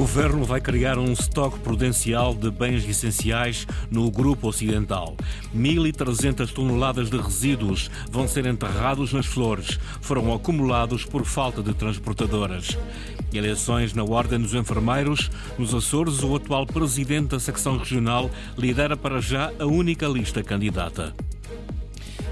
governo vai criar um estoque prudencial de bens essenciais no Grupo Ocidental. 1.300 toneladas de resíduos vão ser enterrados nas flores. Foram acumulados por falta de transportadoras. Eleições na Ordem dos Enfermeiros. Nos Açores, o atual presidente da secção regional lidera para já a única lista candidata.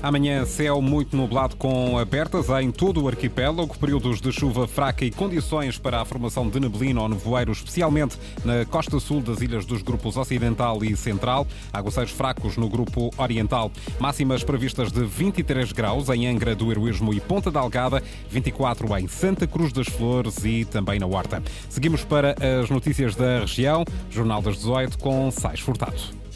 Amanhã, céu muito nublado com abertas em todo o arquipélago, períodos de chuva fraca e condições para a formação de neblina ou nevoeiro, especialmente na costa sul das ilhas dos grupos Ocidental e Central, aguaceiros fracos no grupo Oriental. Máximas previstas de 23 graus em Angra do Heroísmo e Ponta da Algada, 24 em Santa Cruz das Flores e também na Horta. Seguimos para as notícias da região, Jornal das 18 com Sais Furtado.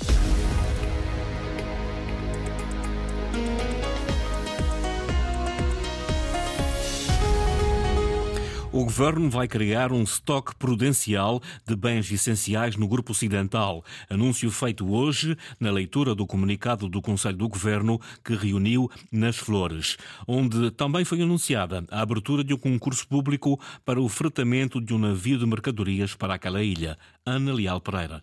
O governo vai criar um estoque prudencial de bens essenciais no Grupo Ocidental. Anúncio feito hoje na leitura do comunicado do Conselho do Governo que reuniu nas Flores, onde também foi anunciada a abertura de um concurso público para o fretamento de um navio de mercadorias para aquela ilha. Ana Leal Pereira.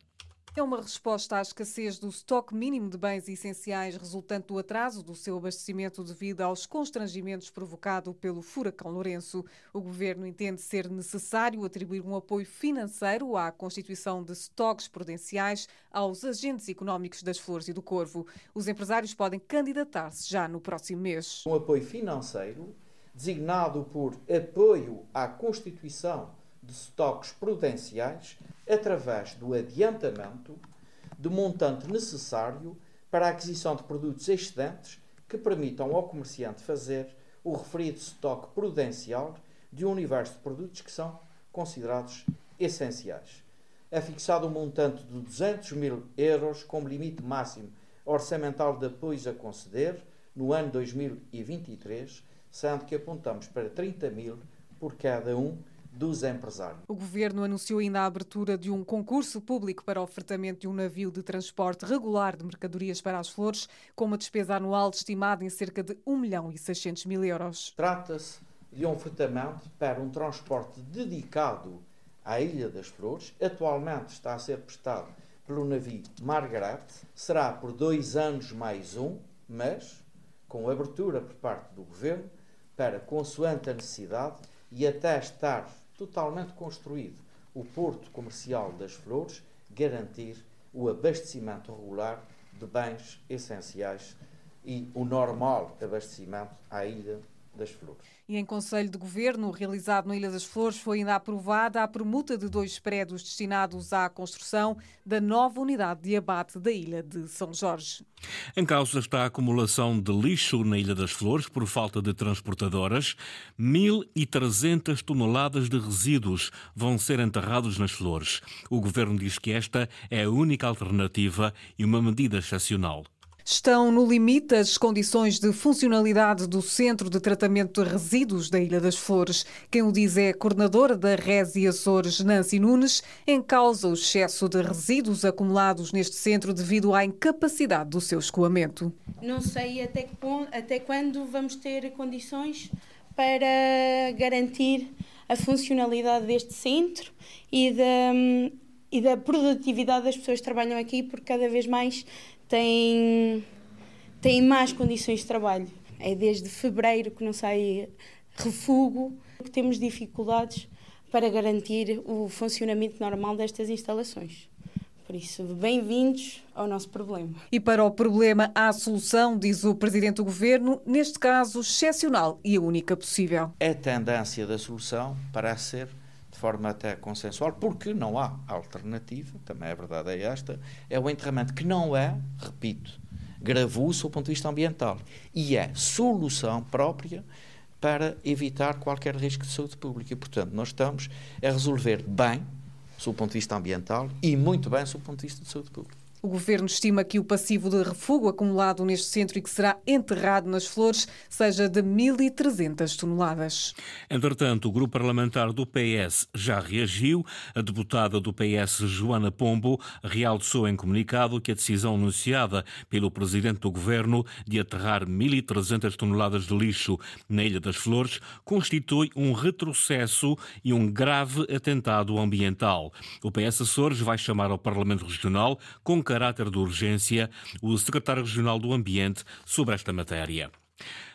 É uma resposta à escassez do estoque mínimo de bens essenciais resultante do atraso do seu abastecimento devido aos constrangimentos provocado pelo furacão Lourenço. O governo entende ser necessário atribuir um apoio financeiro à constituição de estoques prudenciais aos agentes económicos das Flores e do Corvo. Os empresários podem candidatar-se já no próximo mês. Um apoio financeiro designado por apoio à constituição de estoques prudenciais através do adiantamento do montante necessário para a aquisição de produtos excedentes que permitam ao comerciante fazer o referido estoque prudencial de um universo de produtos que são considerados essenciais. É fixado um montante de 200 mil euros como limite máximo orçamental de apoios a conceder no ano 2023, sendo que apontamos para 30 mil por cada um dos empresários. O governo anunciou ainda a abertura de um concurso público para o ofertamento de um navio de transporte regular de mercadorias para as flores, com uma despesa anual estimada em cerca de 1 milhão e 600 mil euros. Trata-se de um ofertamento para um transporte dedicado à Ilha das Flores. Atualmente está a ser prestado pelo navio Margaret. Será por dois anos mais um, mas com abertura por parte do governo para, consoante a necessidade, e até estar totalmente construído o Porto Comercial das Flores, garantir o abastecimento regular de bens essenciais e o normal abastecimento à Ilha das Flores. E em Conselho de Governo, realizado na Ilha das Flores, foi ainda aprovada a permuta de dois prédios destinados à construção da nova unidade de abate da Ilha de São Jorge. Em causa está a acumulação de lixo na Ilha das Flores por falta de transportadoras. 1.300 toneladas de resíduos vão ser enterrados nas flores. O governo diz que esta é a única alternativa e uma medida excepcional. Estão no limite as condições de funcionalidade do Centro de Tratamento de Resíduos da Ilha das Flores. Quem o diz é a coordenadora da Resi Açores, Nancy Nunes, em causa o excesso de resíduos acumulados neste centro devido à incapacidade do seu escoamento. Não sei até, que ponto, até quando vamos ter condições para garantir a funcionalidade deste centro e da, e da produtividade das pessoas que trabalham aqui, porque cada vez mais têm, têm más condições de trabalho. É desde fevereiro que não sai refugo, que temos dificuldades para garantir o funcionamento normal destas instalações. Por isso, bem-vindos ao nosso problema. E para o problema há solução, diz o Presidente do Governo, neste caso excepcional e a única possível. A tendência da solução parece ser forma até consensual, porque não há alternativa, também a verdade é esta, é o enterramento que não é, repito, gravoso do ponto de vista ambiental e é solução própria para evitar qualquer risco de saúde pública. E, portanto, nós estamos a resolver bem, do ponto de vista ambiental, e muito bem, do ponto de vista de saúde pública. O governo estima que o passivo de refugo acumulado neste centro e que será enterrado nas flores seja de 1.300 toneladas. Entretanto, o grupo parlamentar do PS já reagiu. A deputada do PS, Joana Pombo, realçou em comunicado que a decisão anunciada pelo presidente do governo de aterrar 1.300 toneladas de lixo na Ilha das Flores constitui um retrocesso e um grave atentado ambiental. O PS Açores vai chamar ao Parlamento Regional com caráter de urgência o secretário regional do Ambiente sobre esta matéria.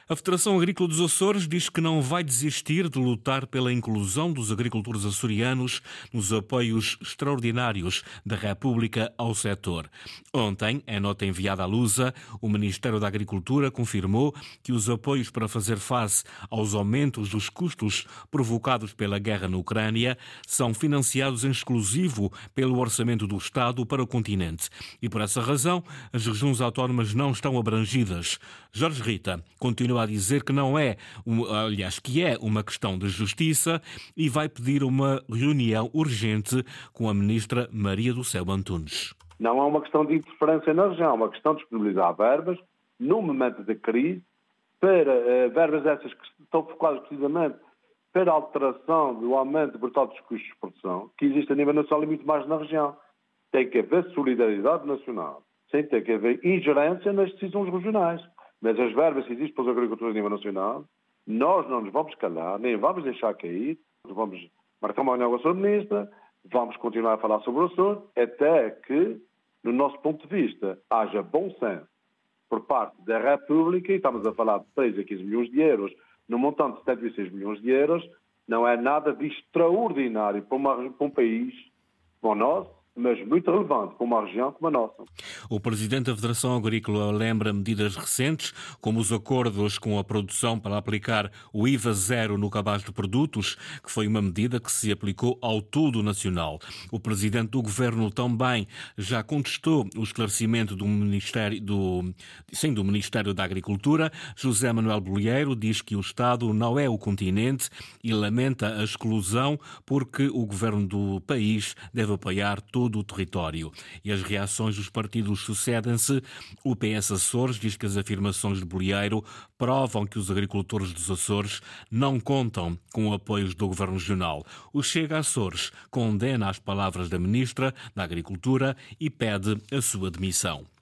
A Federação Agrícola dos Açores diz que não vai desistir de lutar pela inclusão dos agricultores açorianos nos apoios extraordinários da República ao setor. Ontem, em nota enviada à Lusa, o Ministério da Agricultura confirmou que os apoios para fazer face aos aumentos dos custos provocados pela guerra na Ucrânia são financiados em exclusivo pelo orçamento do Estado para o continente. E por essa razão, as regiões autónomas não estão abrangidas. Jorge Rita continua continua a dizer que não é, aliás, que é uma questão de justiça e vai pedir uma reunião urgente com a ministra Maria do Céu Antunes. Não é uma questão de interferência na região, é uma questão de disponibilizar verbas num momento de crise para uh, verbas essas que estão focadas precisamente para a alteração do aumento brutal dos custos de produção, que existe a nível nacional e muito mais na região. Tem que haver solidariedade nacional, sem ter que haver ingerência nas decisões regionais. Mas as verbas existem para os agricultores a nível nacional, nós não nos vamos calar, nem vamos deixar cair, vamos marcar uma reunião com a Ministra, vamos continuar a falar sobre o assunto, até que, no nosso ponto de vista, haja bom senso por parte da República, e estamos a falar de 6 a 15 milhões de euros, no montante de 76 milhões de euros, não é nada de extraordinário para, uma, para um país como o nosso, mas muito relevante para uma região como a nossa. O presidente da Federação Agrícola lembra medidas recentes, como os acordos com a produção para aplicar o IVA zero no cabaz de produtos, que foi uma medida que se aplicou ao todo nacional. O presidente do governo também já contestou o esclarecimento do Ministério, do, sim, do Ministério da Agricultura. José Manuel Bolheiro diz que o Estado não é o continente e lamenta a exclusão porque o governo do país deve apoiar todo todo o território. E as reações dos partidos sucedem-se. O PS Açores diz que as afirmações de Bolieiro provam que os agricultores dos Açores não contam com apoios do Governo Regional. O Chega Açores condena as palavras da Ministra da Agricultura e pede a sua demissão.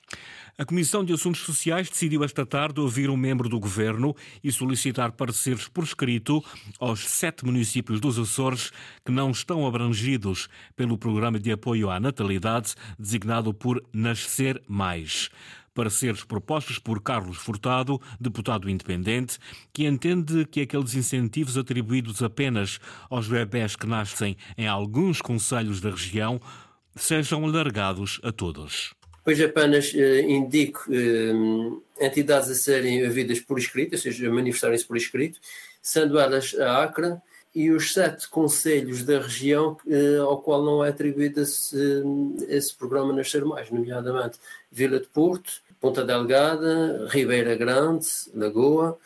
A Comissão de Assuntos Sociais decidiu esta tarde ouvir um membro do governo e solicitar pareceres por escrito aos sete municípios dos Açores que não estão abrangidos pelo programa de apoio à natalidade designado por Nascer Mais pareceres propostos por Carlos Furtado, deputado independente, que entende que aqueles incentivos atribuídos apenas aos bebés que nascem em alguns conselhos da região sejam alargados a todos. Pois apenas eh, indico eh, entidades a serem havidas por escrito, ou seja, manifestarem-se por escrito, sendo elas a ACRA e os sete conselhos da região eh, ao qual não é atribuído esse, esse programa Nascer Mais, nomeadamente Vila de Porto, Ponta Delgada, Ribeira Grande, Lagoa,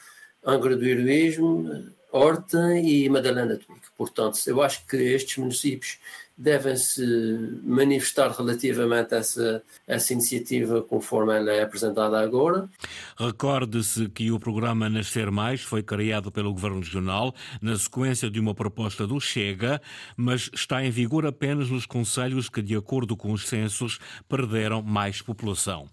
Angra do Heroísmo, Horta e Madalena de Portanto, eu acho que estes municípios devem-se manifestar relativamente a essa, essa iniciativa conforme ela é apresentada agora. Recorde-se que o programa Nascer Mais foi criado pelo Governo Regional na sequência de uma proposta do Chega, mas está em vigor apenas nos conselhos que, de acordo com os censos, perderam mais população.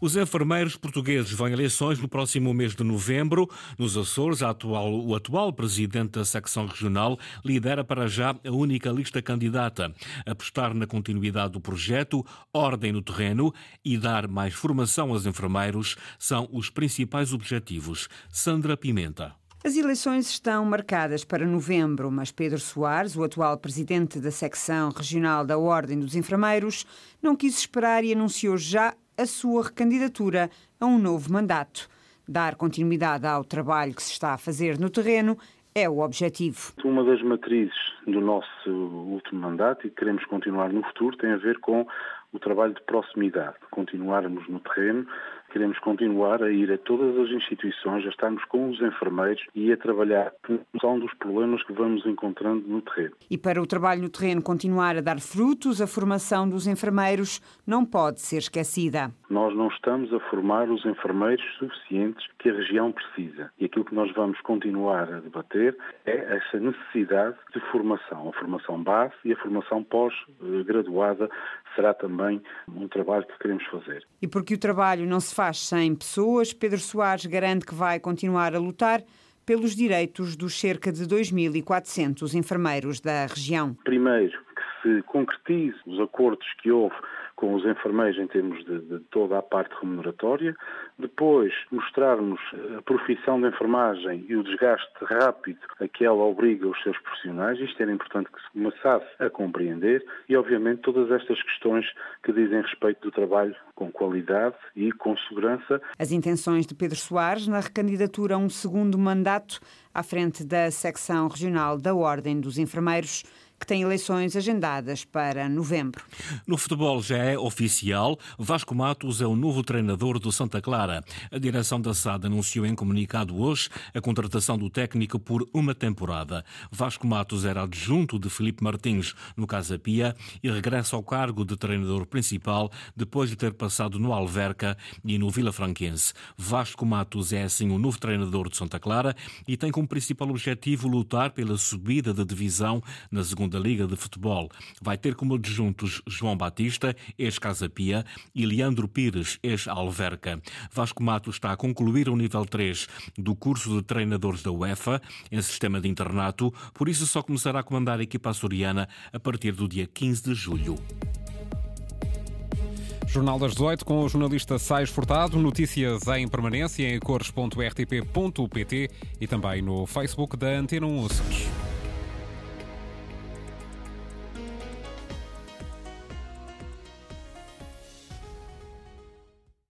Os enfermeiros portugueses vão a eleições no próximo mês de novembro. Nos Açores, atual, o atual presidente da secção regional lidera para já a única lista candidata. Apostar na continuidade do projeto, ordem no terreno e dar mais formação aos enfermeiros são os principais objetivos. Sandra Pimenta. As eleições estão marcadas para novembro, mas Pedro Soares, o atual presidente da secção regional da Ordem dos Enfermeiros, não quis esperar e anunciou já a sua recandidatura a um novo mandato. Dar continuidade ao trabalho que se está a fazer no terreno é o objetivo. Uma das matrizes do nosso último mandato e que queremos continuar no futuro tem a ver com o trabalho de proximidade, continuarmos no terreno, queremos continuar a ir a todas as instituições, a estarmos com os enfermeiros e a trabalhar com função dos problemas que vamos encontrando no terreno. E para o trabalho no terreno continuar a dar frutos, a formação dos enfermeiros não pode ser esquecida. Nós não estamos a formar os enfermeiros suficientes que a região precisa. E aquilo que nós vamos continuar a debater é essa necessidade de formação, a formação base e a formação pós-graduada será também um trabalho que queremos fazer. E porque o trabalho não se faz sem pessoas, Pedro Soares garante que vai continuar a lutar pelos direitos dos cerca de 2.400 enfermeiros da região. Primeiro, que se concretize os acordos que houve com os enfermeiros em termos de, de, toda a parte remuneratória. Depois, mostrarmos a profissão de enfermagem e o desgaste rápido a que ela obriga os seus profissionais. Isto era importante que se começasse a compreender e, obviamente, todas estas questões que dizem respeito do trabalho com qualidade e com segurança. As intenções de Pedro Soares na recandidatura a um segundo mandato à frente da secção regional da Ordem dos Enfermeiros que tem eleições agendadas para novembro. No futebol já é oficial, Vasco Matos é o novo treinador do Santa Clara. A direção da SAD anunciou em comunicado hoje a contratação do técnico por uma temporada. Vasco Matos era adjunto de Felipe Martins no Casa Pia e regressa ao cargo de treinador principal depois de ter passado no Alverca e no Vila Franquense. Vasco Matos é assim o novo treinador de Santa Clara e tem como principal objetivo lutar pela subida da divisão na segunda segunda Liga de Futebol. Vai ter como adjuntos João Batista, ex-Casa Pia, e Leandro Pires, ex-Alverca. Vasco Mato está a concluir o nível 3 do curso de treinadores da UEFA, em sistema de internato, por isso só começará a comandar a equipa açoriana a partir do dia 15 de julho. Jornal das 18 com o jornalista Sais Furtado. Notícias em permanência em cores.rtp.pt e também no Facebook da Antena 1 Açores.